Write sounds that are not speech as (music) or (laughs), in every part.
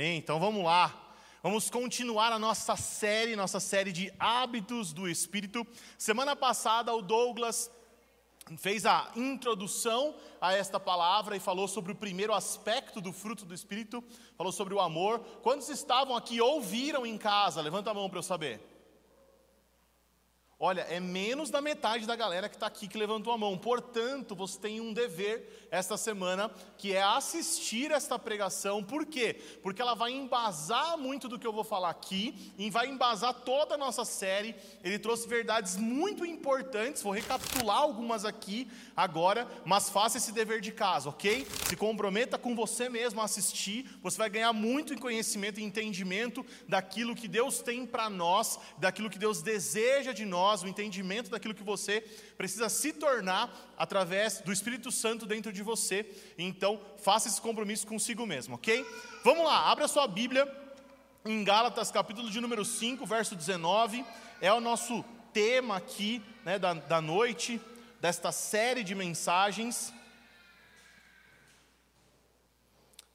Então vamos lá. Vamos continuar a nossa série, nossa série de hábitos do Espírito. Semana passada o Douglas fez a introdução a esta palavra e falou sobre o primeiro aspecto do fruto do Espírito, falou sobre o amor. Quantos estavam aqui ouviram em casa? Levanta a mão para eu saber. Olha, é menos da metade da galera que está aqui que levantou a mão. Portanto, você tem um dever esta semana, que é assistir esta pregação. Por quê? Porque ela vai embasar muito do que eu vou falar aqui, e vai embasar toda a nossa série. Ele trouxe verdades muito importantes, vou recapitular algumas aqui agora, mas faça esse dever de casa, ok? Se comprometa com você mesmo a assistir, você vai ganhar muito em conhecimento e entendimento daquilo que Deus tem para nós, daquilo que Deus deseja de nós nós o entendimento daquilo que você precisa se tornar através do Espírito Santo dentro de você. Então, faça esse compromisso consigo mesmo, ok? Vamos lá, abra sua Bíblia em Gálatas, capítulo de número 5, verso 19. É o nosso tema aqui né, da, da noite, desta série de mensagens.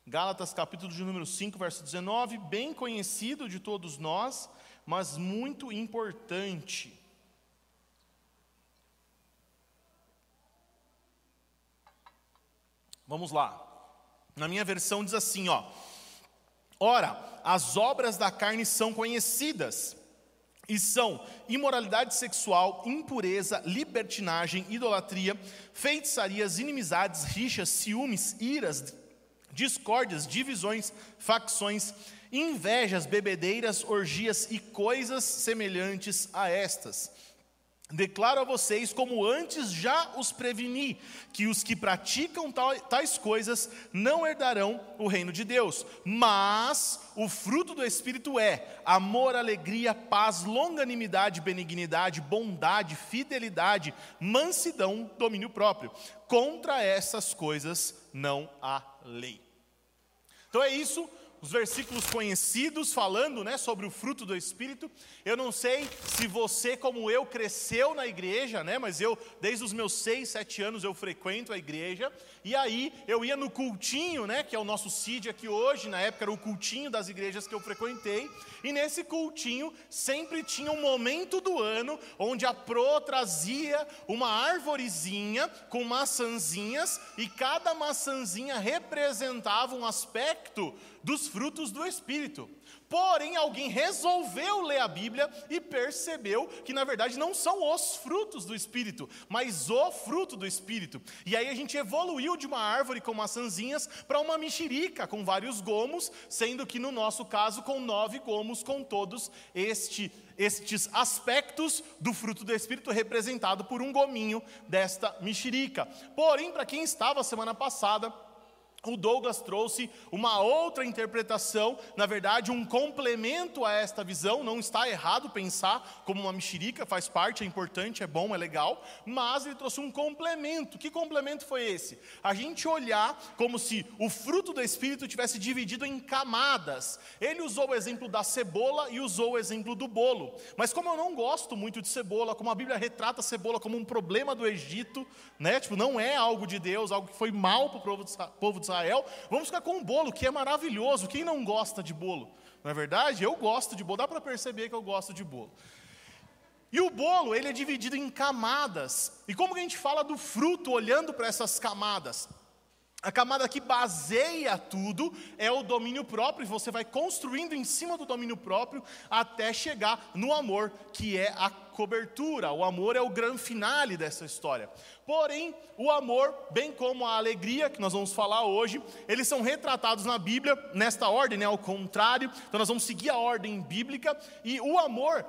Gálatas capítulo de número 5, verso 19, bem conhecido de todos nós, mas muito importante. Vamos lá. Na minha versão diz assim, ó: Ora, as obras da carne são conhecidas, e são imoralidade sexual, impureza, libertinagem, idolatria, feitiçarias, inimizades, rixas, ciúmes, iras, discórdias, divisões, facções, invejas, bebedeiras, orgias e coisas semelhantes a estas Declaro a vocês, como antes já os preveni, que os que praticam tais coisas não herdarão o reino de Deus. Mas o fruto do Espírito é amor, alegria, paz, longanimidade, benignidade, bondade, fidelidade, mansidão, domínio próprio. Contra essas coisas não há lei. Então é isso os versículos conhecidos falando né, sobre o fruto do Espírito. Eu não sei se você, como eu, cresceu na igreja, né, mas eu, desde os meus seis, sete anos, eu frequento a igreja. E aí eu ia no cultinho, né, que é o nosso CID aqui hoje, na época era o cultinho das igrejas que eu frequentei. E nesse cultinho sempre tinha um momento do ano onde a pro trazia uma arvorezinha com maçãzinhas e cada maçãzinha representava um aspecto dos frutos do Espírito. Porém, alguém resolveu ler a Bíblia e percebeu que, na verdade, não são os frutos do Espírito, mas o fruto do Espírito. E aí a gente evoluiu de uma árvore com maçãzinhas para uma mexerica com vários gomos, sendo que no nosso caso, com nove gomos, com todos este, estes aspectos do fruto do Espírito representado por um gominho desta mexerica. Porém, para quem estava semana passada, o Douglas trouxe uma outra interpretação, na verdade, um complemento a esta visão. Não está errado pensar como uma mexerica, faz parte, é importante, é bom, é legal, mas ele trouxe um complemento. Que complemento foi esse? A gente olhar como se o fruto do Espírito tivesse dividido em camadas. Ele usou o exemplo da cebola e usou o exemplo do bolo. Mas como eu não gosto muito de cebola, como a Bíblia retrata a cebola como um problema do Egito, né? Tipo, não é algo de Deus, algo que foi mal para o povo de Israel. Vamos ficar com o bolo, que é maravilhoso. Quem não gosta de bolo? Não é verdade? Eu gosto de bolo, dá para perceber que eu gosto de bolo. E o bolo, ele é dividido em camadas. E como que a gente fala do fruto olhando para essas camadas? A camada que baseia tudo é o domínio próprio, e você vai construindo em cima do domínio próprio até chegar no amor, que é a cobertura. O amor é o grande finale dessa história. Porém, o amor, bem como a alegria, que nós vamos falar hoje, eles são retratados na Bíblia nesta ordem, né, ao contrário. Então, nós vamos seguir a ordem bíblica. E o amor,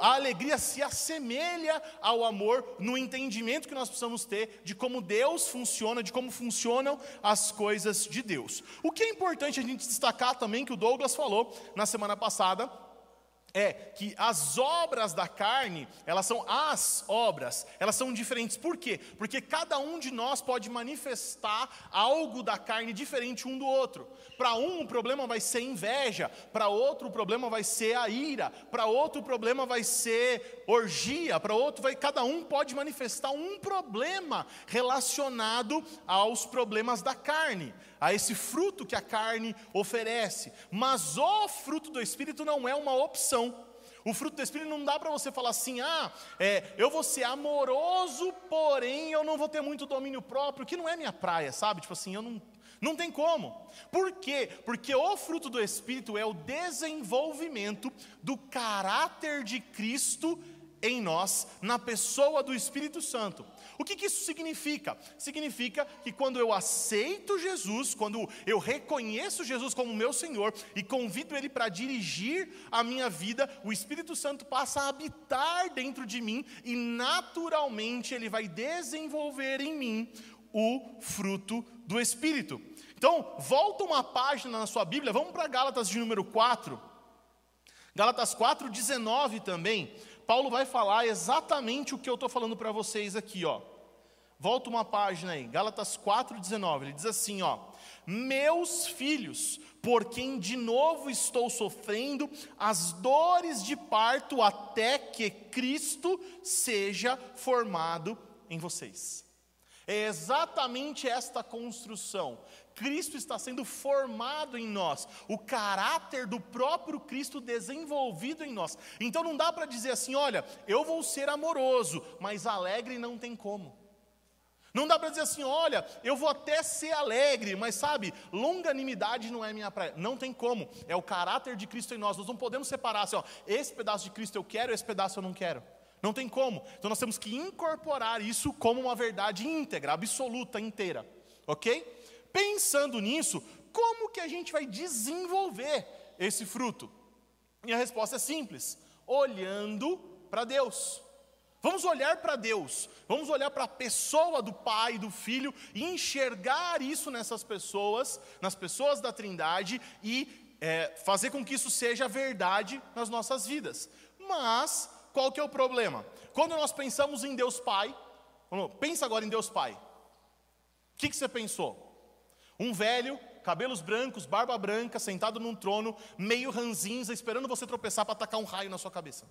a alegria se assemelha ao amor no entendimento que nós precisamos ter de como Deus funciona, de como funcionam as coisas de Deus. O que é importante a gente destacar também, que o Douglas falou na semana passada, é que as obras da carne, elas são as obras, elas são diferentes. Por quê? Porque cada um de nós pode manifestar algo da carne diferente um do outro. Para um o problema vai ser inveja, para outro o problema vai ser a ira, para outro o problema vai ser orgia, para outro vai cada um pode manifestar um problema relacionado aos problemas da carne. A esse fruto que a carne oferece. Mas o fruto do Espírito não é uma opção. O fruto do Espírito não dá para você falar assim, ah, é, eu vou ser amoroso, porém eu não vou ter muito domínio próprio, que não é minha praia, sabe? Tipo assim, eu não, não tem como. Por quê? Porque o fruto do Espírito é o desenvolvimento do caráter de Cristo em nós, na pessoa do Espírito Santo. O que, que, isso significa? Significa que quando eu aceito Jesus, quando eu reconheço Jesus como meu Senhor e convido Ele para dirigir a minha vida, o Espírito Santo passa a habitar dentro de mim e naturalmente Ele vai desenvolver em mim o fruto do Espírito. Então, volta uma página na sua Bíblia, vamos para Gálatas de número 4. Gálatas 4, 19 também. Paulo vai falar exatamente o que eu estou falando para vocês aqui, ó. Volta uma página aí, Gálatas 4,19. Ele diz assim: ó, meus filhos, por quem de novo estou sofrendo as dores de parto até que Cristo seja formado em vocês. É exatamente esta construção. Cristo está sendo formado em nós, o caráter do próprio Cristo desenvolvido em nós. Então não dá para dizer assim, olha, eu vou ser amoroso, mas alegre não tem como. Não dá para dizer assim, olha, eu vou até ser alegre, mas sabe, longanimidade não é minha praia. Não tem como. É o caráter de Cristo em nós. Nós não podemos separar assim, ó, esse pedaço de Cristo eu quero, esse pedaço eu não quero. Não tem como. Então nós temos que incorporar isso como uma verdade íntegra, absoluta, inteira. OK? Pensando nisso, como que a gente vai desenvolver esse fruto? E a resposta é simples: olhando para Deus. Vamos olhar para Deus, vamos olhar para a pessoa do Pai, do Filho, e enxergar isso nessas pessoas, nas pessoas da Trindade, e é, fazer com que isso seja verdade nas nossas vidas. Mas, qual que é o problema? Quando nós pensamos em Deus Pai, pensa agora em Deus Pai. O que, que você pensou? Um velho, cabelos brancos, barba branca, sentado num trono, meio ranzinza, esperando você tropeçar para atacar um raio na sua cabeça.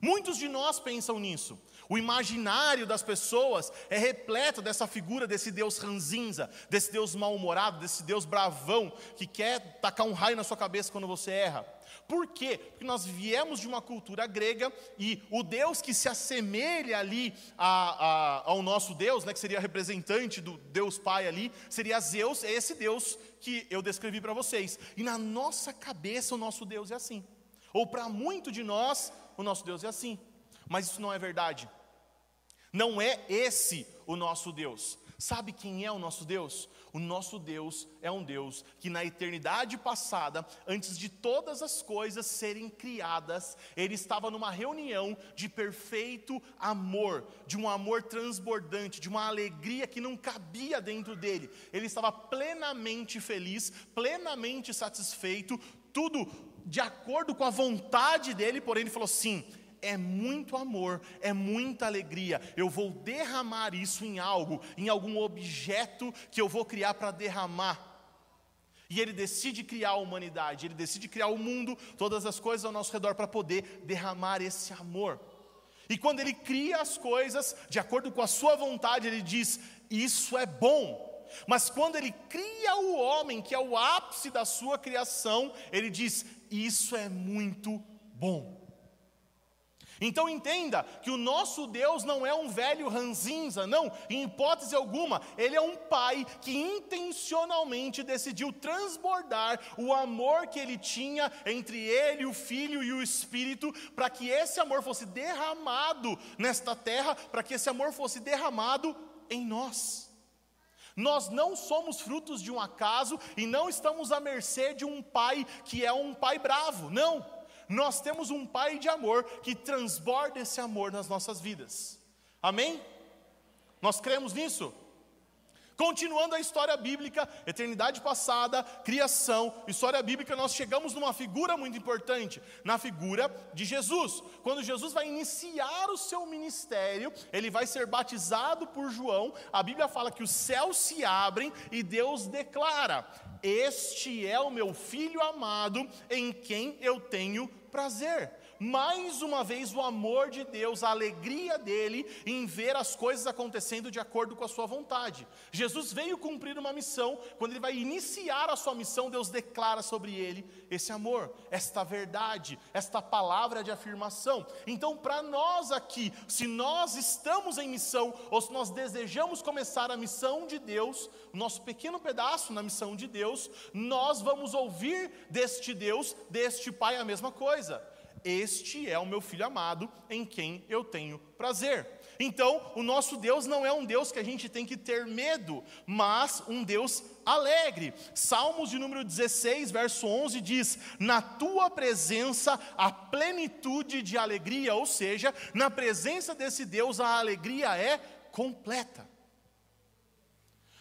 Muitos de nós pensam nisso. O imaginário das pessoas é repleto dessa figura desse Deus ranzinza, desse Deus mal-humorado, desse Deus bravão que quer tacar um raio na sua cabeça quando você erra. Por quê? Porque nós viemos de uma cultura grega e o Deus que se assemelha ali a, a, ao nosso Deus, né, que seria representante do Deus Pai ali, seria Zeus, é esse Deus que eu descrevi para vocês. E na nossa cabeça o nosso Deus é assim. Ou para muito de nós, o nosso Deus é assim. Mas isso não é verdade. Não é esse o nosso Deus. Sabe quem é o nosso Deus? O nosso Deus é um Deus que na eternidade passada, antes de todas as coisas serem criadas, ele estava numa reunião de perfeito amor, de um amor transbordante, de uma alegria que não cabia dentro dele. Ele estava plenamente feliz, plenamente satisfeito, tudo de acordo com a vontade dele, porém ele falou: sim, é muito amor, é muita alegria. Eu vou derramar isso em algo, em algum objeto que eu vou criar para derramar. E ele decide criar a humanidade, ele decide criar o mundo, todas as coisas ao nosso redor para poder derramar esse amor. E quando ele cria as coisas de acordo com a sua vontade, ele diz: Isso é bom. Mas quando ele cria o homem, que é o ápice da sua criação, ele diz: Isso é muito bom. Então entenda que o nosso Deus não é um velho ranzinza, não, em hipótese alguma, ele é um pai que intencionalmente decidiu transbordar o amor que ele tinha entre ele, o filho e o espírito, para que esse amor fosse derramado nesta terra, para que esse amor fosse derramado em nós. Nós não somos frutos de um acaso e não estamos à mercê de um pai que é um pai bravo, não. Nós temos um Pai de amor que transborda esse amor nas nossas vidas. Amém? Nós cremos nisso? Continuando a história bíblica, eternidade passada, criação, história bíblica, nós chegamos numa figura muito importante, na figura de Jesus. Quando Jesus vai iniciar o seu ministério, ele vai ser batizado por João. A Bíblia fala que os céus se abrem e Deus declara: Este é o meu filho amado, em quem eu tenho prazer. Mais uma vez o amor de Deus, a alegria dele em ver as coisas acontecendo de acordo com a sua vontade. Jesus veio cumprir uma missão, quando ele vai iniciar a sua missão, Deus declara sobre ele esse amor, esta verdade, esta palavra de afirmação. Então, para nós aqui, se nós estamos em missão, ou se nós desejamos começar a missão de Deus, o nosso pequeno pedaço na missão de Deus, nós vamos ouvir deste Deus, deste Pai, a mesma coisa. Este é o meu filho amado, em quem eu tenho prazer. Então, o nosso Deus não é um Deus que a gente tem que ter medo, mas um Deus alegre. Salmos de número 16, verso 11 diz: Na tua presença a plenitude de alegria, ou seja, na presença desse Deus a alegria é completa.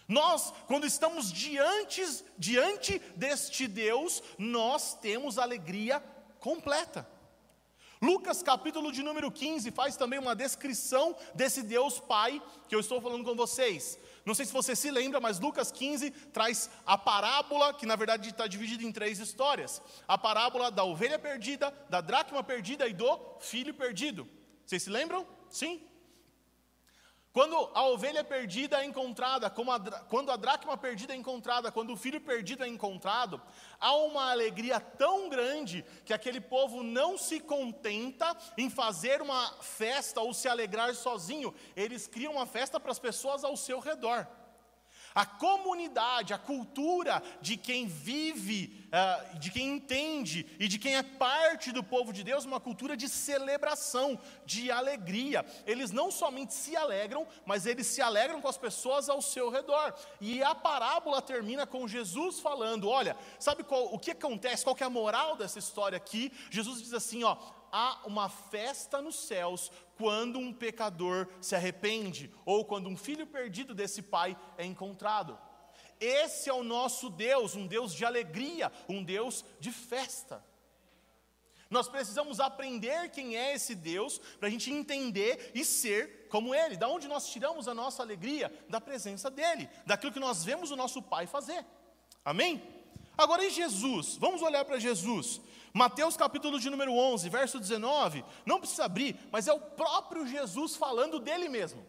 Nós, quando estamos diante, diante deste Deus, nós temos alegria completa. Lucas, capítulo de número 15, faz também uma descrição desse Deus Pai que eu estou falando com vocês. Não sei se você se lembra, mas Lucas 15 traz a parábola, que na verdade está dividida em três histórias: a parábola da ovelha perdida, da dracma perdida e do filho perdido. Vocês se lembram? Sim? Quando a ovelha perdida é encontrada, a, quando a dracma perdida é encontrada, quando o filho perdido é encontrado, há uma alegria tão grande que aquele povo não se contenta em fazer uma festa ou se alegrar sozinho, eles criam uma festa para as pessoas ao seu redor. A comunidade, a cultura de quem vive, uh, de quem entende e de quem é parte do povo de Deus, uma cultura de celebração, de alegria. Eles não somente se alegram, mas eles se alegram com as pessoas ao seu redor. E a parábola termina com Jesus falando: olha, sabe qual, o que acontece? Qual que é a moral dessa história aqui? Jesus diz assim: ó, há uma festa nos céus quando um pecador se arrepende, ou quando um filho perdido desse pai é encontrado. Esse é o nosso Deus, um Deus de alegria, um Deus de festa. Nós precisamos aprender quem é esse Deus, para a gente entender e ser como Ele. Da onde nós tiramos a nossa alegria? Da presença dEle, daquilo que nós vemos o nosso Pai fazer. Amém? Agora, e Jesus? Vamos olhar para Jesus. Mateus capítulo de número 11, verso 19, não precisa abrir, mas é o próprio Jesus falando dele mesmo.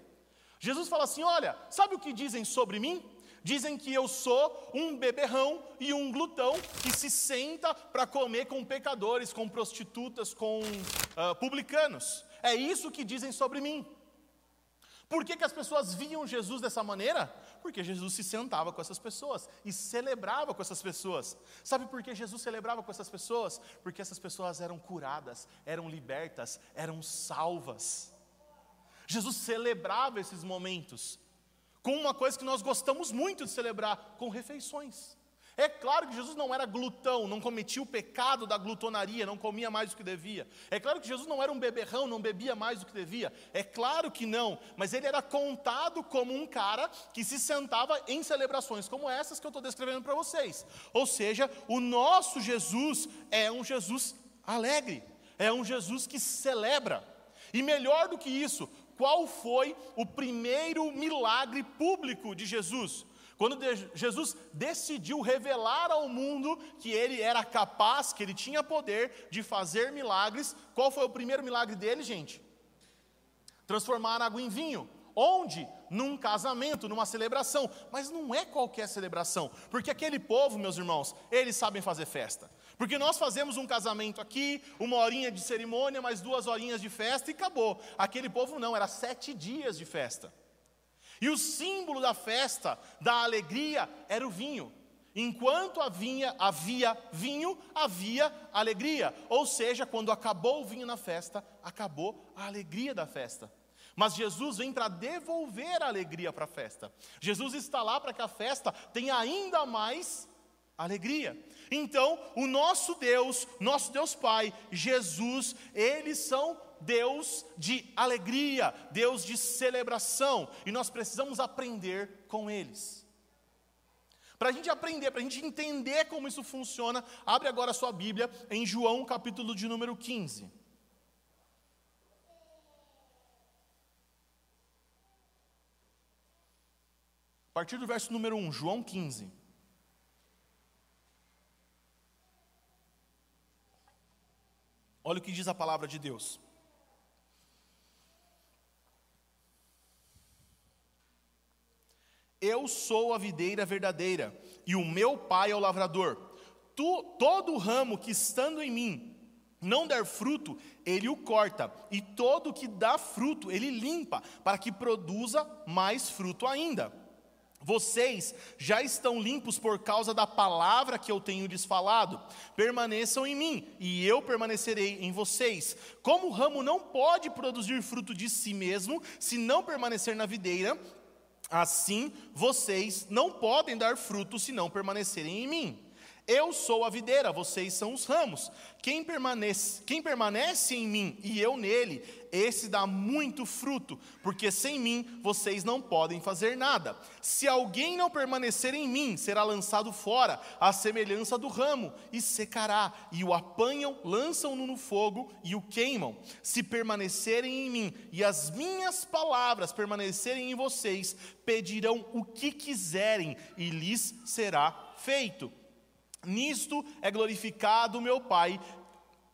Jesus fala assim: Olha, sabe o que dizem sobre mim? Dizem que eu sou um beberrão e um glutão que se senta para comer com pecadores, com prostitutas, com uh, publicanos. É isso que dizem sobre mim. Por que, que as pessoas viam Jesus dessa maneira? Porque Jesus se sentava com essas pessoas e celebrava com essas pessoas. Sabe por que Jesus celebrava com essas pessoas? Porque essas pessoas eram curadas, eram libertas, eram salvas. Jesus celebrava esses momentos com uma coisa que nós gostamos muito de celebrar, com refeições. É claro que Jesus não era glutão, não cometia o pecado da glutonaria, não comia mais do que devia. É claro que Jesus não era um beberrão, não bebia mais do que devia. É claro que não, mas ele era contado como um cara que se sentava em celebrações como essas que eu estou descrevendo para vocês. Ou seja, o nosso Jesus é um Jesus alegre, é um Jesus que celebra. E melhor do que isso, qual foi o primeiro milagre público de Jesus? Quando Jesus decidiu revelar ao mundo que ele era capaz, que ele tinha poder de fazer milagres, qual foi o primeiro milagre dele, gente? Transformar água em vinho. Onde? Num casamento, numa celebração. Mas não é qualquer celebração, porque aquele povo, meus irmãos, eles sabem fazer festa. Porque nós fazemos um casamento aqui, uma horinha de cerimônia, mais duas horinhas de festa e acabou. Aquele povo não, era sete dias de festa. E o símbolo da festa, da alegria, era o vinho. Enquanto havia, havia vinho, havia alegria. Ou seja, quando acabou o vinho na festa, acabou a alegria da festa. Mas Jesus vem para devolver a alegria para a festa. Jesus está lá para que a festa tenha ainda mais alegria. Então, o nosso Deus, nosso Deus Pai, Jesus, eles são Deus de alegria, Deus de celebração, e nós precisamos aprender com eles. Para a gente aprender, para a gente entender como isso funciona, abre agora a sua Bíblia em João capítulo de número 15. A partir do verso número 1, João 15. Olha o que diz a palavra de Deus. Eu sou a videira verdadeira, e o meu pai é o lavrador. Tu, todo ramo que estando em mim não der fruto, ele o corta, e todo que dá fruto, ele limpa, para que produza mais fruto ainda. Vocês já estão limpos por causa da palavra que eu tenho lhes falado. Permaneçam em mim, e eu permanecerei em vocês. Como o ramo não pode produzir fruto de si mesmo, se não permanecer na videira, assim vocês não podem dar fruto se não permanecerem em mim. Eu sou a videira, vocês são os ramos. Quem permanece, quem permanece em mim e eu nele, esse dá muito fruto, porque sem mim vocês não podem fazer nada. Se alguém não permanecer em mim, será lançado fora, à semelhança do ramo, e secará, e o apanham, lançam-no no fogo e o queimam. Se permanecerem em mim e as minhas palavras permanecerem em vocês, pedirão o que quiserem e lhes será feito. Nisto é glorificado meu Pai.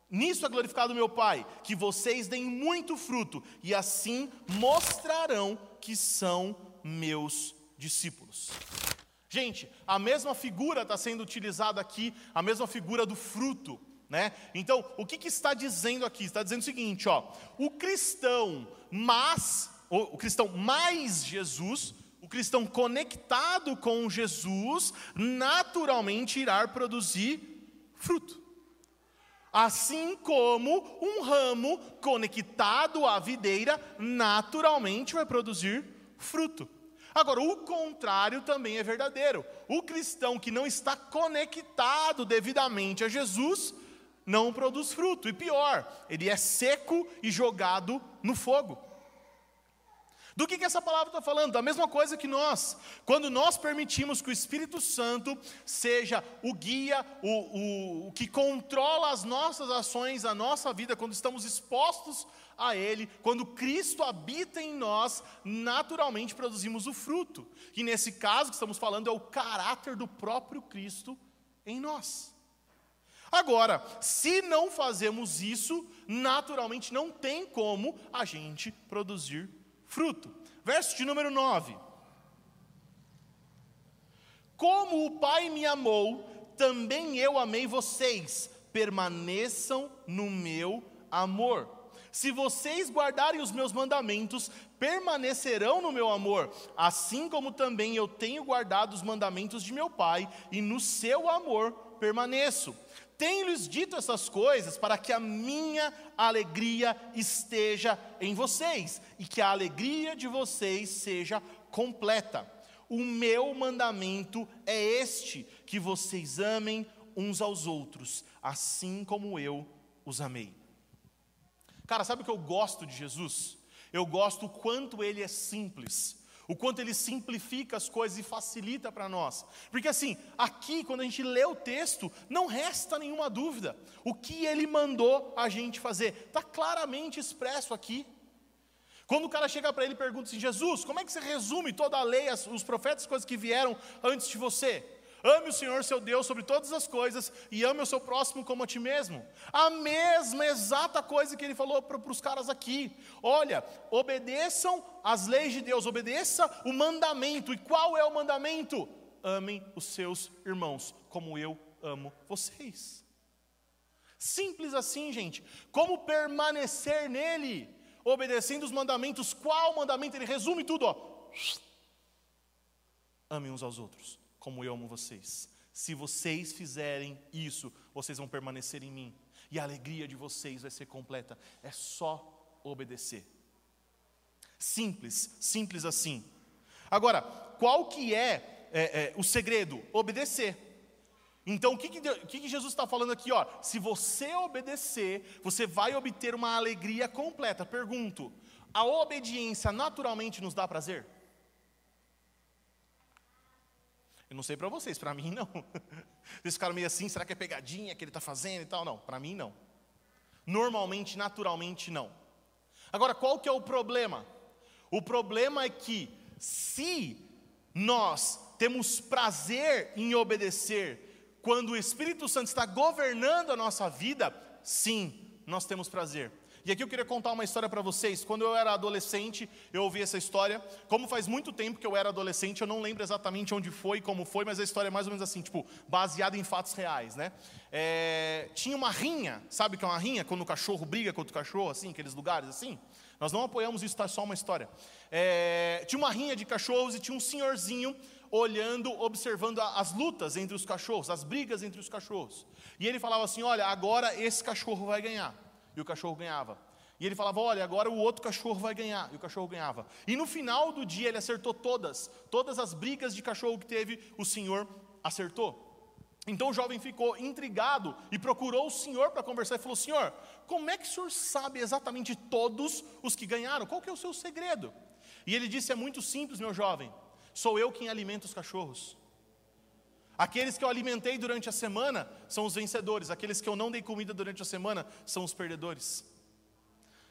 Nisto é glorificado meu Pai, que vocês deem muito fruto e assim mostrarão que são meus discípulos. Gente, a mesma figura está sendo utilizada aqui, a mesma figura do fruto, né? Então, o que, que está dizendo aqui? Está dizendo o seguinte, ó, o cristão, mas, o cristão mais Jesus, o cristão conectado com Jesus naturalmente irá produzir fruto. Assim como um ramo conectado à videira naturalmente vai produzir fruto. Agora, o contrário também é verdadeiro. O cristão que não está conectado devidamente a Jesus não produz fruto. E pior, ele é seco e jogado no fogo. Do que, que essa palavra está falando? Da mesma coisa que nós. Quando nós permitimos que o Espírito Santo seja o guia, o, o, o que controla as nossas ações, a nossa vida, quando estamos expostos a Ele, quando Cristo habita em nós, naturalmente produzimos o fruto. E nesse caso que estamos falando é o caráter do próprio Cristo em nós. Agora, se não fazemos isso, naturalmente não tem como a gente produzir fruto. Verso de número 9. Como o Pai me amou, também eu amei vocês, permaneçam no meu amor. Se vocês guardarem os meus mandamentos, permanecerão no meu amor, assim como também eu tenho guardado os mandamentos de meu Pai, e no seu amor permaneço. Tenho-lhes dito essas coisas para que a minha alegria esteja em vocês e que a alegria de vocês seja completa. O meu mandamento é este: que vocês amem uns aos outros, assim como eu os amei. Cara, sabe o que eu gosto de Jesus? Eu gosto o quanto ele é simples o quanto ele simplifica as coisas e facilita para nós. Porque assim, aqui, quando a gente lê o texto, não resta nenhuma dúvida. O que ele mandou a gente fazer está claramente expresso aqui. Quando o cara chega para ele e pergunta assim: Jesus, como é que você resume toda a lei, os profetas, as coisas que vieram antes de você? Ame o Senhor seu Deus sobre todas as coisas e ame o seu próximo como a ti mesmo. A mesma exata coisa que ele falou para os caras aqui. Olha, obedeçam as leis de Deus, obedeça o mandamento. E qual é o mandamento? Amem os seus irmãos como eu amo vocês. Simples assim, gente. Como permanecer nele? Obedecendo os mandamentos. Qual mandamento? Ele resume tudo, ó. Amem uns aos outros como eu amo vocês. Se vocês fizerem isso, vocês vão permanecer em mim, e a alegria de vocês vai ser completa. É só obedecer. Simples, simples assim. Agora, qual que é, é, é o segredo? Obedecer. Então, o que, que, o que, que Jesus está falando aqui? Ó, se você obedecer, você vai obter uma alegria completa. Pergunto: a obediência naturalmente nos dá prazer? Eu não sei para vocês, para (laughs) mim não. Vocês ficaram meio assim, será que é pegadinha que ele está fazendo e tal? Não, para mim não. Normalmente, naturalmente não. Agora, qual que é o problema? O problema é que se nós temos prazer em obedecer, quando o Espírito Santo está governando a nossa vida, sim, nós temos prazer. E aqui eu queria contar uma história para vocês. Quando eu era adolescente, eu ouvi essa história. Como faz muito tempo que eu era adolescente, eu não lembro exatamente onde foi, como foi, mas a história é mais ou menos assim, tipo, baseada em fatos reais, né? É, tinha uma rinha, sabe o que é uma rinha? Quando o cachorro briga contra o cachorro, assim, aqueles lugares assim. Nós não apoiamos isso, tá só uma história. É, tinha uma rinha de cachorros e tinha um senhorzinho olhando, observando as lutas entre os cachorros, as brigas entre os cachorros. E ele falava assim: Olha, agora esse cachorro vai ganhar e o cachorro ganhava. E ele falava: Olha, agora o outro cachorro vai ganhar, e o cachorro ganhava. E no final do dia ele acertou todas, todas as brigas de cachorro que teve, o senhor acertou. Então o jovem ficou intrigado e procurou o senhor para conversar e falou: Senhor, como é que o senhor sabe exatamente todos os que ganharam? Qual que é o seu segredo? E ele disse: É muito simples, meu jovem. Sou eu quem alimenta os cachorros. Aqueles que eu alimentei durante a semana são os vencedores, aqueles que eu não dei comida durante a semana são os perdedores.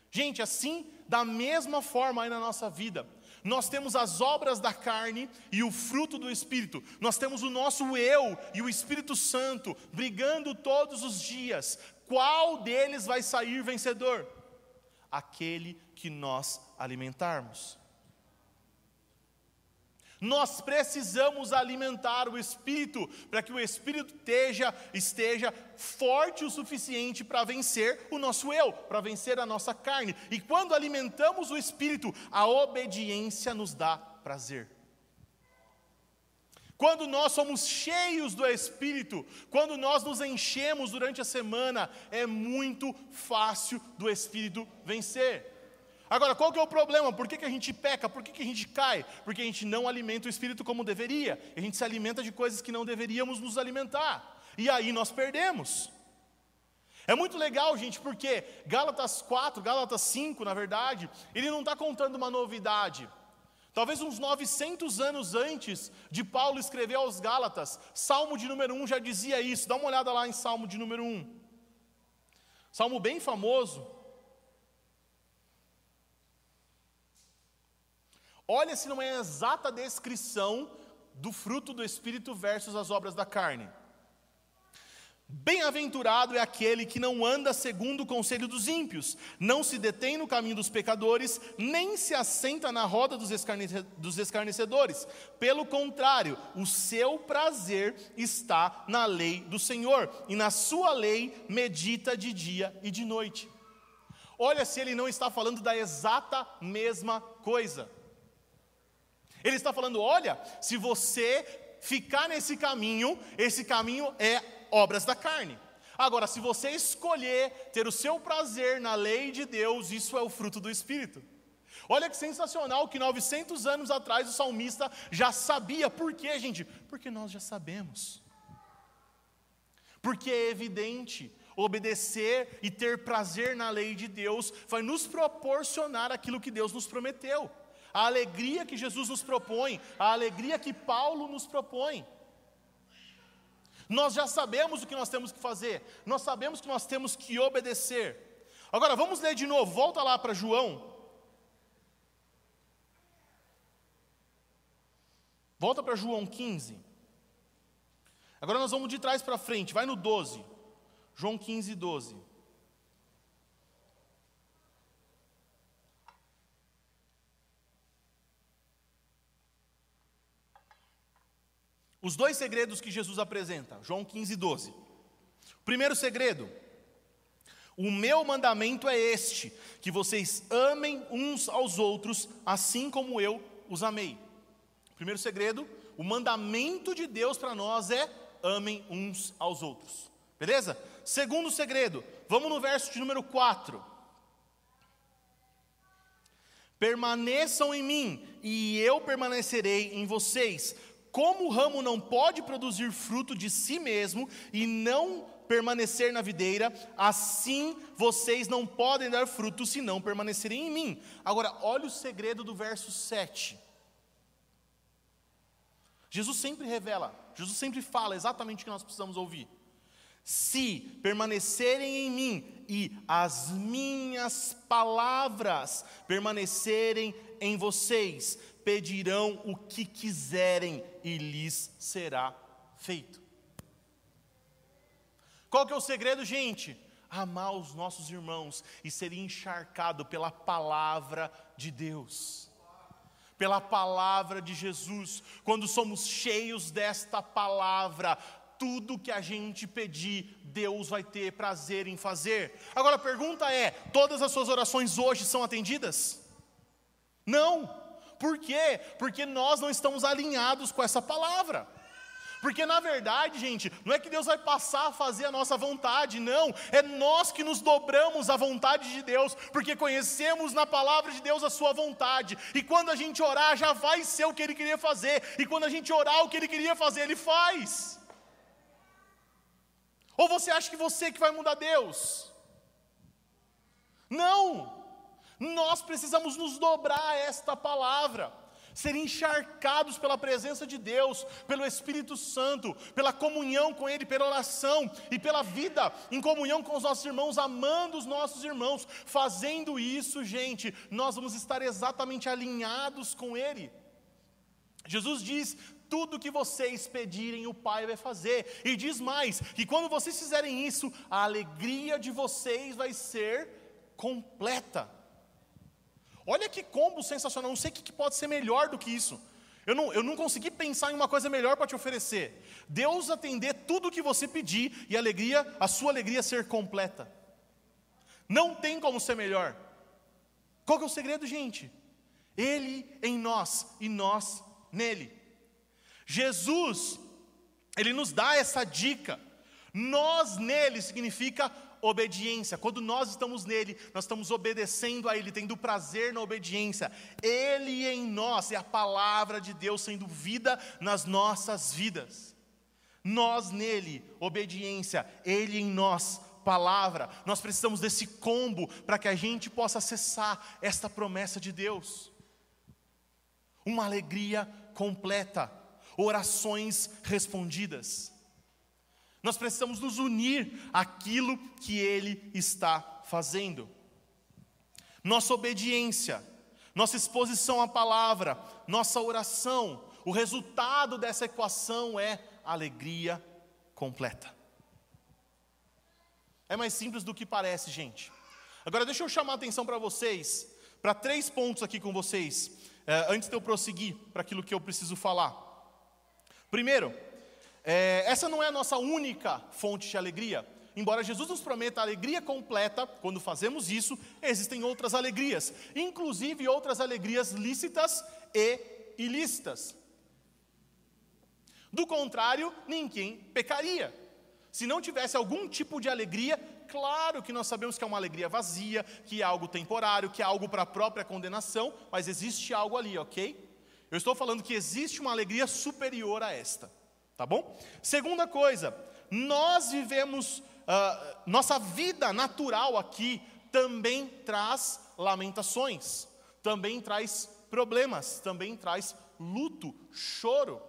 Gente, assim, da mesma forma aí na nossa vida, nós temos as obras da carne e o fruto do Espírito, nós temos o nosso eu e o Espírito Santo brigando todos os dias. Qual deles vai sair vencedor? Aquele que nós alimentarmos. Nós precisamos alimentar o espírito para que o espírito esteja, esteja forte o suficiente para vencer o nosso eu, para vencer a nossa carne. E quando alimentamos o espírito, a obediência nos dá prazer. Quando nós somos cheios do Espírito, quando nós nos enchemos durante a semana, é muito fácil do Espírito vencer. Agora, qual que é o problema? Por que, que a gente peca? Por que, que a gente cai? Porque a gente não alimenta o espírito como deveria. A gente se alimenta de coisas que não deveríamos nos alimentar. E aí nós perdemos. É muito legal, gente, porque Gálatas 4, Gálatas 5, na verdade, ele não está contando uma novidade. Talvez uns 900 anos antes de Paulo escrever aos Gálatas, Salmo de número 1 já dizia isso. Dá uma olhada lá em Salmo de número 1. Salmo bem famoso. Olha se não é a exata descrição do fruto do Espírito versus as obras da carne. Bem-aventurado é aquele que não anda segundo o conselho dos ímpios, não se detém no caminho dos pecadores, nem se assenta na roda dos, dos escarnecedores. Pelo contrário, o seu prazer está na lei do Senhor, e na sua lei medita de dia e de noite. Olha se ele não está falando da exata mesma coisa. Ele está falando: olha, se você ficar nesse caminho, esse caminho é obras da carne. Agora, se você escolher ter o seu prazer na lei de Deus, isso é o fruto do Espírito. Olha que sensacional que 900 anos atrás o salmista já sabia. Por quê, gente? Porque nós já sabemos. Porque é evidente, obedecer e ter prazer na lei de Deus vai nos proporcionar aquilo que Deus nos prometeu a alegria que Jesus nos propõe, a alegria que Paulo nos propõe. Nós já sabemos o que nós temos que fazer, nós sabemos que nós temos que obedecer. Agora vamos ler de novo, volta lá para João. Volta para João 15. Agora nós vamos de trás para frente, vai no 12. João 15, 12. Os dois segredos que Jesus apresenta, João 15, 12. O primeiro segredo, o meu mandamento é este: que vocês amem uns aos outros, assim como eu os amei. Primeiro segredo, o mandamento de Deus para nós é amem uns aos outros. Beleza? Segundo segredo, vamos no verso de número 4. Permaneçam em mim, e eu permanecerei em vocês. Como o ramo não pode produzir fruto de si mesmo e não permanecer na videira, assim vocês não podem dar fruto se não permanecerem em mim. Agora, olha o segredo do verso 7. Jesus sempre revela, Jesus sempre fala exatamente o que nós precisamos ouvir. Se permanecerem em mim e as minhas palavras permanecerem em vocês, pedirão o que quiserem e lhes será feito. Qual que é o segredo, gente? amar os nossos irmãos e ser encharcado pela palavra de Deus. Pela palavra de Jesus, quando somos cheios desta palavra, tudo que a gente pedir, Deus vai ter prazer em fazer. Agora a pergunta é: todas as suas orações hoje são atendidas? Não. Por quê? Porque nós não estamos alinhados com essa palavra. Porque na verdade, gente, não é que Deus vai passar a fazer a nossa vontade, não. É nós que nos dobramos à vontade de Deus, porque conhecemos na palavra de Deus a sua vontade. E quando a gente orar, já vai ser o que ele queria fazer. E quando a gente orar o que ele queria fazer, ele faz. Ou você acha que você que vai mudar Deus? Não. Nós precisamos nos dobrar a esta palavra ser encharcados pela presença de Deus, pelo Espírito Santo, pela comunhão com Ele, pela oração e pela vida em comunhão com os nossos irmãos, amando os nossos irmãos. Fazendo isso, gente, nós vamos estar exatamente alinhados com Ele. Jesus diz: tudo que vocês pedirem, o Pai vai fazer. E diz mais: que quando vocês fizerem isso, a alegria de vocês vai ser completa. Olha que combo sensacional, não sei o que pode ser melhor do que isso. Eu não, eu não consegui pensar em uma coisa melhor para te oferecer. Deus atender tudo o que você pedir e a alegria, a sua alegria ser completa. Não tem como ser melhor. Qual que é o segredo, gente? Ele em nós e nós nele. Jesus, ele nos dá essa dica. Nós nele significa obediência. Quando nós estamos nele, nós estamos obedecendo a ele, tendo prazer na obediência. Ele em nós é a palavra de Deus sendo vida nas nossas vidas. Nós nele, obediência, ele em nós, palavra. Nós precisamos desse combo para que a gente possa acessar esta promessa de Deus. Uma alegria completa, orações respondidas. Nós precisamos nos unir àquilo que Ele está fazendo. Nossa obediência, nossa exposição à palavra, nossa oração, o resultado dessa equação é alegria completa. É mais simples do que parece, gente. Agora deixa eu chamar a atenção para vocês, para três pontos aqui com vocês, eh, antes de eu prosseguir para aquilo que eu preciso falar. Primeiro, é, essa não é a nossa única fonte de alegria. Embora Jesus nos prometa a alegria completa, quando fazemos isso, existem outras alegrias, inclusive outras alegrias lícitas e ilícitas. Do contrário, ninguém pecaria. Se não tivesse algum tipo de alegria, claro que nós sabemos que é uma alegria vazia, que é algo temporário, que é algo para a própria condenação, mas existe algo ali, ok? Eu estou falando que existe uma alegria superior a esta. Tá bom? Segunda coisa, nós vivemos, uh, nossa vida natural aqui também traz lamentações, também traz problemas, também traz luto, choro.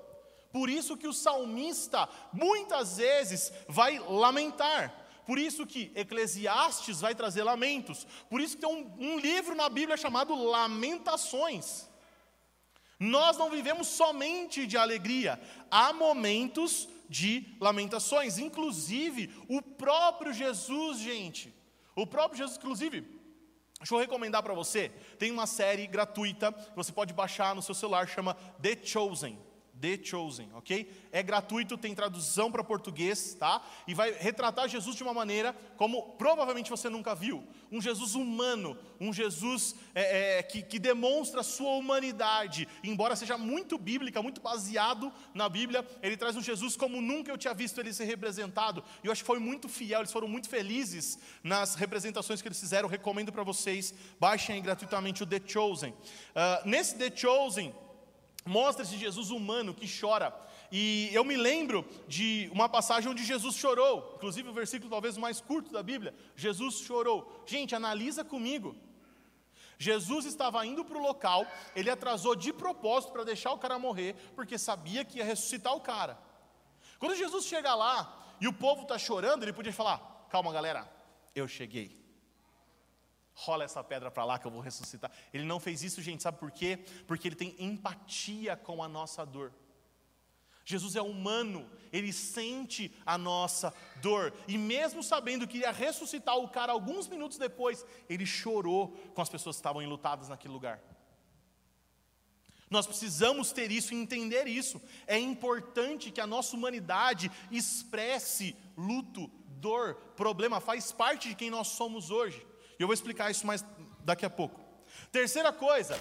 Por isso que o salmista muitas vezes vai lamentar. Por isso que Eclesiastes vai trazer lamentos. Por isso que tem um, um livro na Bíblia chamado Lamentações. Nós não vivemos somente de alegria, há momentos de lamentações, inclusive o próprio Jesus, gente. O próprio Jesus, inclusive, deixa eu recomendar para você, tem uma série gratuita que você pode baixar no seu celular, chama The Chosen. The Chosen, ok? É gratuito, tem tradução para português, tá? E vai retratar Jesus de uma maneira como provavelmente você nunca viu. Um Jesus humano, um Jesus é, é, que, que demonstra sua humanidade. Embora seja muito bíblica, muito baseado na Bíblia, ele traz um Jesus como nunca eu tinha visto ele ser representado. E eu acho que foi muito fiel, eles foram muito felizes nas representações que eles fizeram. Recomendo para vocês, baixem gratuitamente o The Chosen. Uh, nesse The Chosen, mostra esse Jesus humano que chora. E eu me lembro de uma passagem onde Jesus chorou, inclusive o versículo talvez mais curto da Bíblia. Jesus chorou. Gente, analisa comigo. Jesus estava indo para o local, ele atrasou de propósito para deixar o cara morrer, porque sabia que ia ressuscitar o cara. Quando Jesus chega lá e o povo está chorando, ele podia falar: calma galera, eu cheguei rola essa pedra para lá que eu vou ressuscitar. Ele não fez isso, gente, sabe por quê? Porque ele tem empatia com a nossa dor. Jesus é humano, ele sente a nossa dor, e mesmo sabendo que iria ressuscitar o cara alguns minutos depois, ele chorou com as pessoas que estavam enlutadas naquele lugar. Nós precisamos ter isso e entender isso. É importante que a nossa humanidade expresse luto, dor, problema, faz parte de quem nós somos hoje. E eu vou explicar isso mais daqui a pouco. Terceira coisa,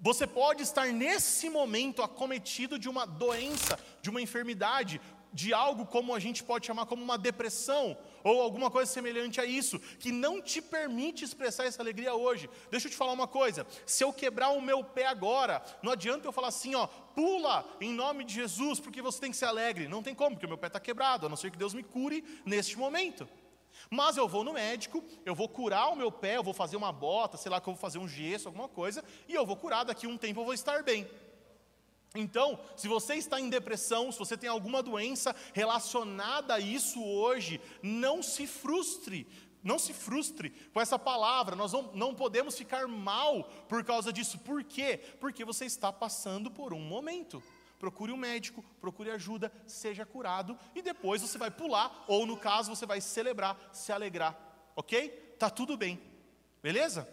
você pode estar nesse momento acometido de uma doença, de uma enfermidade, de algo como a gente pode chamar como uma depressão, ou alguma coisa semelhante a isso, que não te permite expressar essa alegria hoje. Deixa eu te falar uma coisa: se eu quebrar o meu pé agora, não adianta eu falar assim, ó, pula em nome de Jesus, porque você tem que ser alegre. Não tem como, porque o meu pé está quebrado, a não ser que Deus me cure neste momento. Mas eu vou no médico, eu vou curar o meu pé, eu vou fazer uma bota, sei lá que eu vou fazer um gesso, alguma coisa, e eu vou curar, daqui a um tempo eu vou estar bem. Então, se você está em depressão, se você tem alguma doença relacionada a isso hoje, não se frustre, não se frustre com essa palavra, nós não, não podemos ficar mal por causa disso, por quê? Porque você está passando por um momento. Procure um médico, procure ajuda, seja curado e depois você vai pular, ou no caso você vai celebrar, se alegrar, ok? Tá tudo bem, beleza?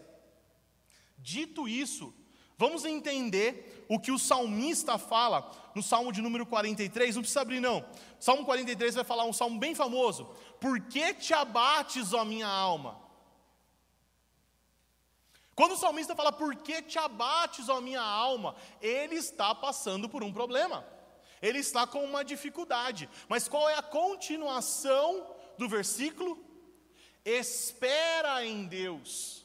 Dito isso, Vamos entender o que o salmista fala no Salmo de número 43, não precisa abrir não. Salmo 43 vai falar um salmo bem famoso. Por que te abates, ó minha alma? Quando o salmista fala por que te abates, ó minha alma, ele está passando por um problema. Ele está com uma dificuldade. Mas qual é a continuação do versículo? Espera em Deus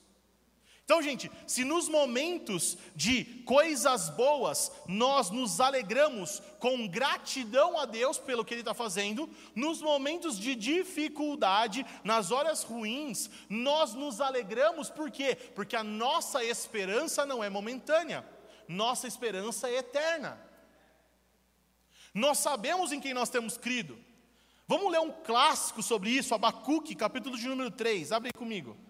então, gente, se nos momentos de coisas boas nós nos alegramos com gratidão a Deus pelo que Ele está fazendo, nos momentos de dificuldade, nas horas ruins, nós nos alegramos por quê? Porque a nossa esperança não é momentânea, nossa esperança é eterna. Nós sabemos em quem nós temos crido. Vamos ler um clássico sobre isso, Abacuque, capítulo de número 3, abre comigo.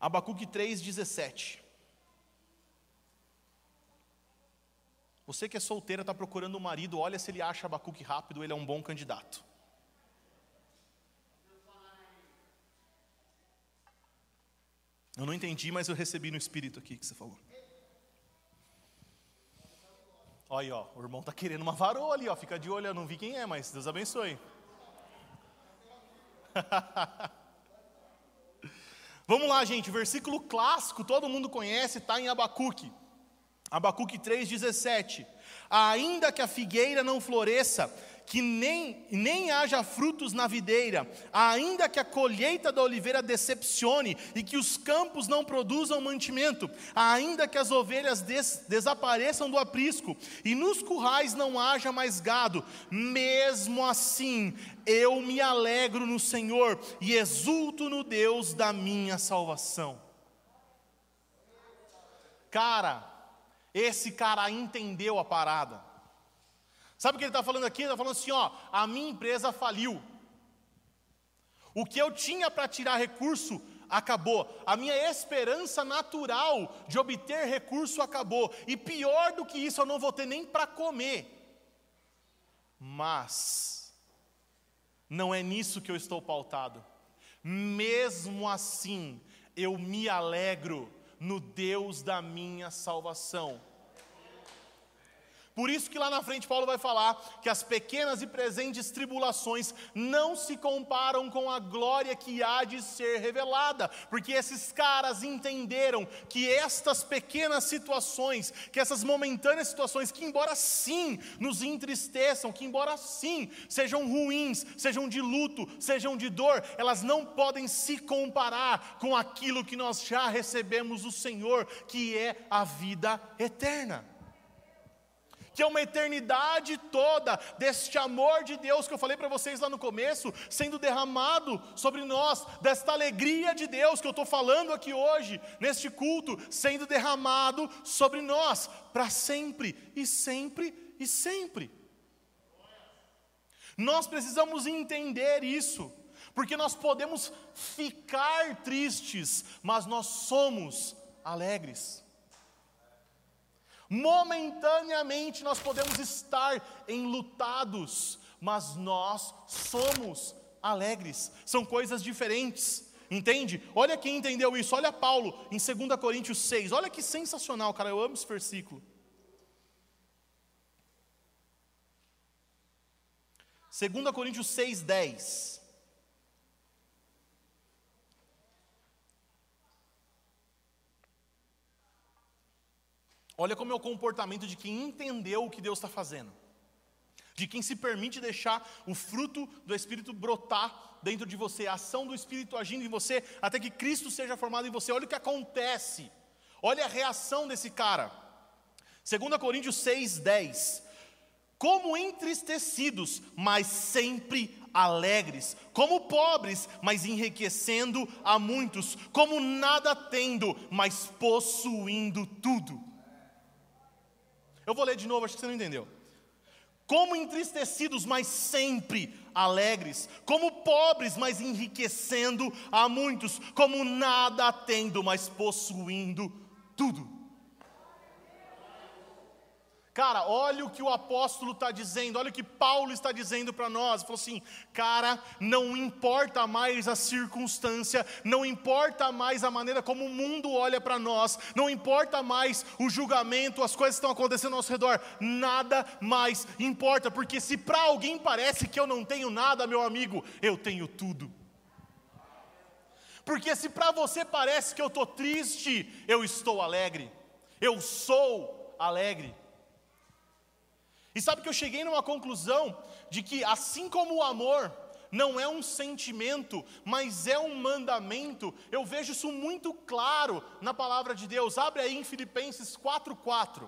Abacuque 3,17. Você que é solteira, está procurando um marido, olha se ele acha Abacuque rápido, ele é um bom candidato. Eu não entendi, mas eu recebi no espírito aqui que você falou. Olha aí, ó, o irmão está querendo uma varoa ali, ó, fica de olho, eu não vi quem é, mas Deus abençoe. (laughs) Vamos lá, gente, versículo clássico, todo mundo conhece, está em Abacuque. Abacuque 3,17. Ainda que a figueira não floresça, que nem, nem haja frutos na videira, ainda que a colheita da oliveira decepcione e que os campos não produzam mantimento, ainda que as ovelhas des, desapareçam do aprisco e nos currais não haja mais gado, mesmo assim eu me alegro no Senhor e exulto no Deus da minha salvação. Cara, esse cara entendeu a parada. Sabe o que ele está falando aqui? Ele está falando assim: ó, a minha empresa faliu. O que eu tinha para tirar recurso acabou. A minha esperança natural de obter recurso acabou. E pior do que isso, eu não vou ter nem para comer. Mas, não é nisso que eu estou pautado. Mesmo assim, eu me alegro no Deus da minha salvação. Por isso que lá na frente Paulo vai falar que as pequenas e presentes tribulações não se comparam com a glória que há de ser revelada, porque esses caras entenderam que estas pequenas situações, que essas momentâneas situações, que embora sim nos entristeçam, que embora sim sejam ruins, sejam de luto, sejam de dor, elas não podem se comparar com aquilo que nós já recebemos do Senhor, que é a vida eterna que é uma eternidade toda deste amor de Deus que eu falei para vocês lá no começo, sendo derramado sobre nós, desta alegria de Deus que eu estou falando aqui hoje, neste culto, sendo derramado sobre nós, para sempre e sempre e sempre. Nós precisamos entender isso. Porque nós podemos ficar tristes, mas nós somos alegres. Momentaneamente nós podemos estar enlutados, mas nós somos alegres. São coisas diferentes. Entende? Olha quem entendeu isso. Olha Paulo em 2 Coríntios 6. Olha que sensacional, cara. Eu amo esse versículo. 2 Coríntios 6, 10. Olha como é o comportamento de quem entendeu o que Deus está fazendo, de quem se permite deixar o fruto do Espírito brotar dentro de você, a ação do Espírito agindo em você, até que Cristo seja formado em você. Olha o que acontece, olha a reação desse cara. 2 Coríntios 6, 10. Como entristecidos, mas sempre alegres, como pobres, mas enriquecendo a muitos, como nada tendo, mas possuindo tudo. Eu vou ler de novo, acho que você não entendeu. Como entristecidos, mas sempre alegres, como pobres, mas enriquecendo a muitos, como nada tendo, mas possuindo tudo. Cara, olha o que o apóstolo está dizendo, olha o que Paulo está dizendo para nós. Ele falou assim: cara, não importa mais a circunstância, não importa mais a maneira como o mundo olha para nós, não importa mais o julgamento, as coisas que estão acontecendo ao nosso redor, nada mais importa, porque se para alguém parece que eu não tenho nada, meu amigo, eu tenho tudo. Porque se para você parece que eu estou triste, eu estou alegre, eu sou alegre. E sabe que eu cheguei numa conclusão de que, assim como o amor não é um sentimento, mas é um mandamento, eu vejo isso muito claro na palavra de Deus. Abre aí em Filipenses 4,4.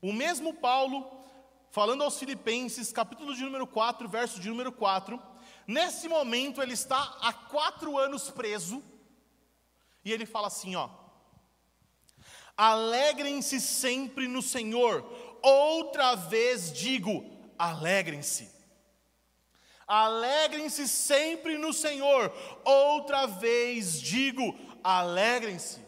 O mesmo Paulo, falando aos Filipenses, capítulo de número 4, verso de número 4, nesse momento ele está há quatro anos preso, e ele fala assim: ó. Alegrem-se sempre no Senhor. Outra vez digo: alegrem-se. Alegrem-se sempre no Senhor. Outra vez digo: alegrem-se.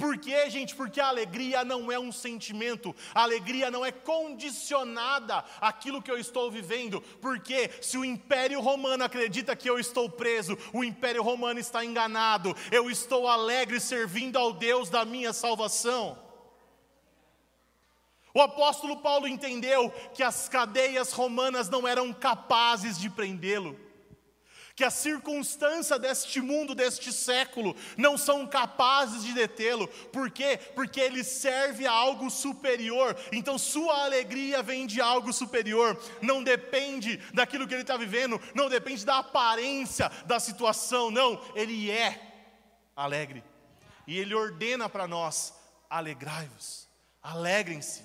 Por quê, gente? Porque a alegria não é um sentimento, a alegria não é condicionada àquilo que eu estou vivendo. Porque se o Império Romano acredita que eu estou preso, o Império Romano está enganado. Eu estou alegre servindo ao Deus da minha salvação. O apóstolo Paulo entendeu que as cadeias romanas não eram capazes de prendê-lo que a circunstância deste mundo, deste século, não são capazes de detê-lo. Por quê? Porque ele serve a algo superior. Então, sua alegria vem de algo superior. Não depende daquilo que ele está vivendo, não depende da aparência da situação. Não, ele é alegre. E ele ordena para nós: alegrai-vos, alegrem-se.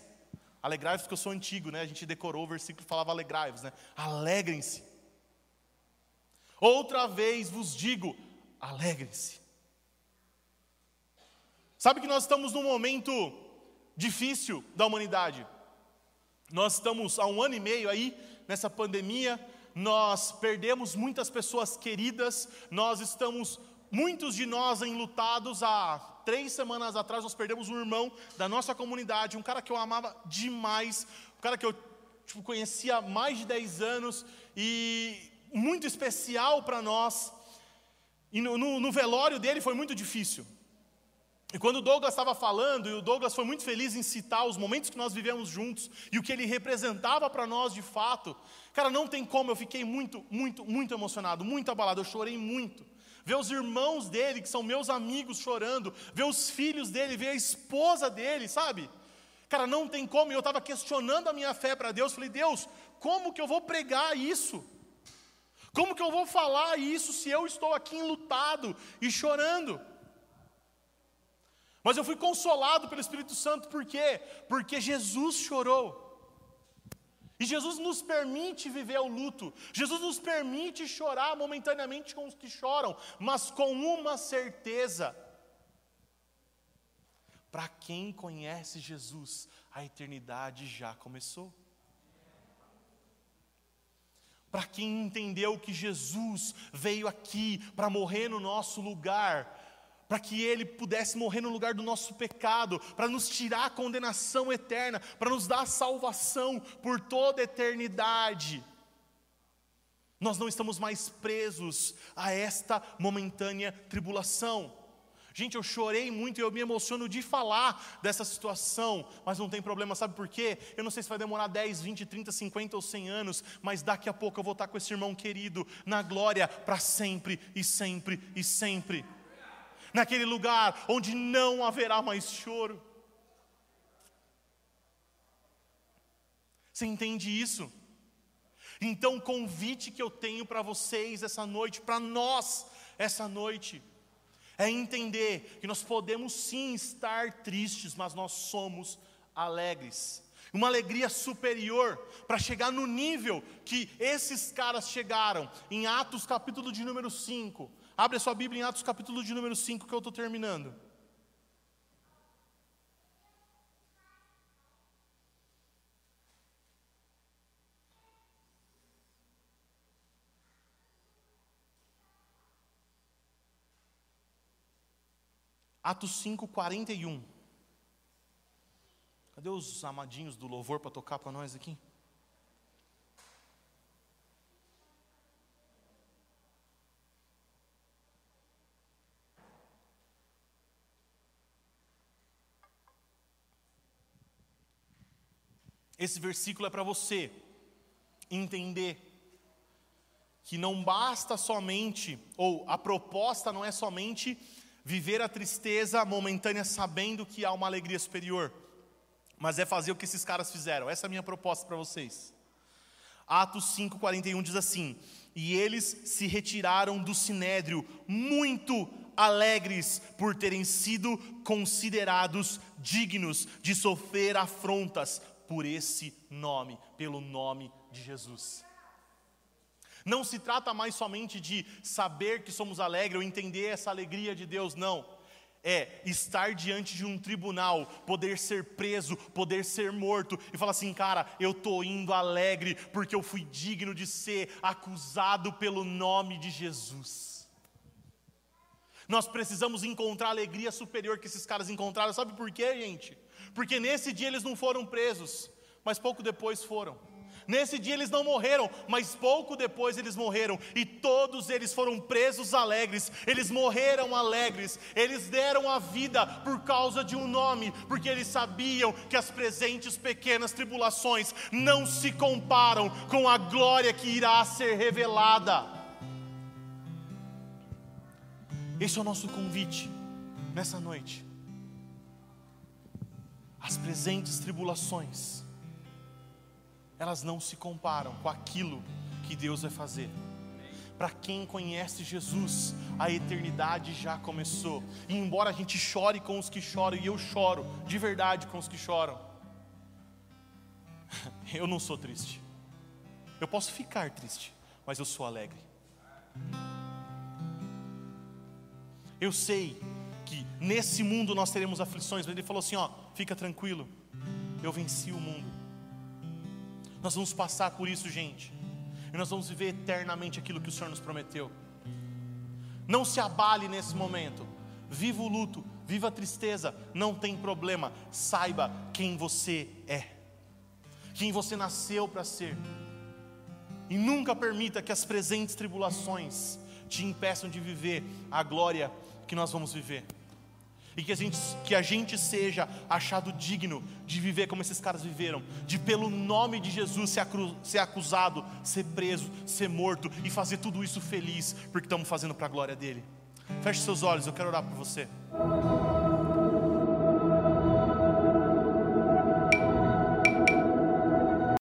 Alegrai-vos, porque eu sou antigo, né? A gente decorou o versículo que falava alegrai-vos, né? Alegrem-se. Outra vez vos digo: alegrem-se. Sabe que nós estamos num momento difícil da humanidade. Nós estamos há um ano e meio aí nessa pandemia, nós perdemos muitas pessoas queridas, nós estamos, muitos de nós enlutados há três semanas atrás, nós perdemos um irmão da nossa comunidade, um cara que eu amava demais, um cara que eu tipo, conhecia há mais de dez anos, e muito especial para nós. E no, no, no, velório dele foi muito difícil. E quando o Douglas estava falando, e o Douglas foi muito feliz em citar os momentos que nós vivemos juntos e o que ele representava para nós de fato, cara, não tem como, eu fiquei muito, muito, muito emocionado, muito abalado, eu chorei muito. Ver os irmãos dele, que são meus amigos, chorando, ver os filhos dele, ver a esposa dele, sabe? Cara, não tem como, e eu estava questionando a minha fé para Deus, falei, Deus, como que eu vou pregar isso? Como que eu vou falar isso se eu estou aqui enlutado e chorando? Mas eu fui consolado pelo Espírito Santo, por quê? Porque Jesus chorou. E Jesus nos permite viver o luto, Jesus nos permite chorar momentaneamente com os que choram, mas com uma certeza: para quem conhece Jesus, a eternidade já começou. Para quem entendeu que Jesus veio aqui para morrer no nosso lugar, para que Ele pudesse morrer no lugar do nosso pecado, para nos tirar a condenação eterna, para nos dar salvação por toda a eternidade. Nós não estamos mais presos a esta momentânea tribulação. Gente, eu chorei muito e eu me emociono de falar dessa situação, mas não tem problema, sabe por quê? Eu não sei se vai demorar 10, 20, 30, 50 ou 100 anos, mas daqui a pouco eu vou estar com esse irmão querido na glória para sempre e sempre e sempre. Naquele lugar onde não haverá mais choro. Você entende isso? Então, o convite que eu tenho para vocês essa noite, para nós essa noite, é entender que nós podemos sim estar tristes, mas nós somos alegres. Uma alegria superior para chegar no nível que esses caras chegaram, em Atos capítulo de número 5. Abre a sua Bíblia em Atos capítulo de número 5 que eu estou terminando. Atos 5, 41. Cadê os amadinhos do louvor para tocar para nós aqui? Esse versículo é para você entender que não basta somente, ou a proposta não é somente viver a tristeza momentânea sabendo que há uma alegria superior, mas é fazer o que esses caras fizeram. Essa é a minha proposta para vocês. Atos 5:41 diz assim: "E eles se retiraram do sinédrio muito alegres por terem sido considerados dignos de sofrer afrontas por esse nome, pelo nome de Jesus." Não se trata mais somente de saber que somos alegres ou entender essa alegria de Deus, não. É estar diante de um tribunal, poder ser preso, poder ser morto e falar assim, cara, eu estou indo alegre porque eu fui digno de ser acusado pelo nome de Jesus. Nós precisamos encontrar alegria superior que esses caras encontraram, sabe por quê, gente? Porque nesse dia eles não foram presos, mas pouco depois foram. Nesse dia eles não morreram, mas pouco depois eles morreram, e todos eles foram presos alegres, eles morreram alegres, eles deram a vida por causa de um nome, porque eles sabiam que as presentes pequenas tribulações não se comparam com a glória que irá ser revelada. Esse é o nosso convite nessa noite. As presentes tribulações elas não se comparam com aquilo que Deus vai fazer. Para quem conhece Jesus, a eternidade já começou. E embora a gente chore com os que choram, e eu choro de verdade com os que choram, (laughs) eu não sou triste. Eu posso ficar triste, mas eu sou alegre. Eu sei que nesse mundo nós teremos aflições, mas ele falou assim: ó, fica tranquilo, eu venci o mundo. Nós vamos passar por isso, gente. E nós vamos viver eternamente aquilo que o Senhor nos prometeu. Não se abale nesse momento. Viva o luto, viva a tristeza, não tem problema. Saiba quem você é, quem você nasceu para ser. E nunca permita que as presentes tribulações te impeçam de viver a glória que nós vamos viver e que a, gente, que a gente seja achado digno de viver como esses caras viveram, de pelo nome de Jesus ser, acru, ser acusado, ser preso, ser morto e fazer tudo isso feliz, porque estamos fazendo para a glória dele. Feche seus olhos, eu quero orar por você.